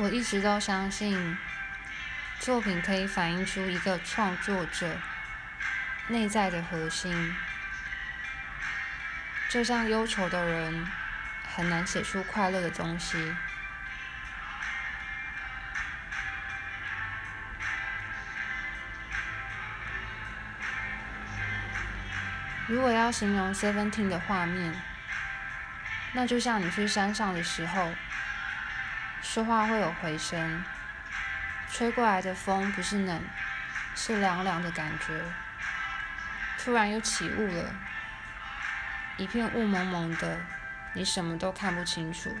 我一直都相信，作品可以反映出一个创作者内在的核心。就像忧愁的人很难写出快乐的东西。如果要形容 Seventeen 的画面，那就像你去山上的时候。说话会有回声，吹过来的风不是冷，是凉凉的感觉。突然又起雾了，一片雾蒙蒙的，你什么都看不清楚。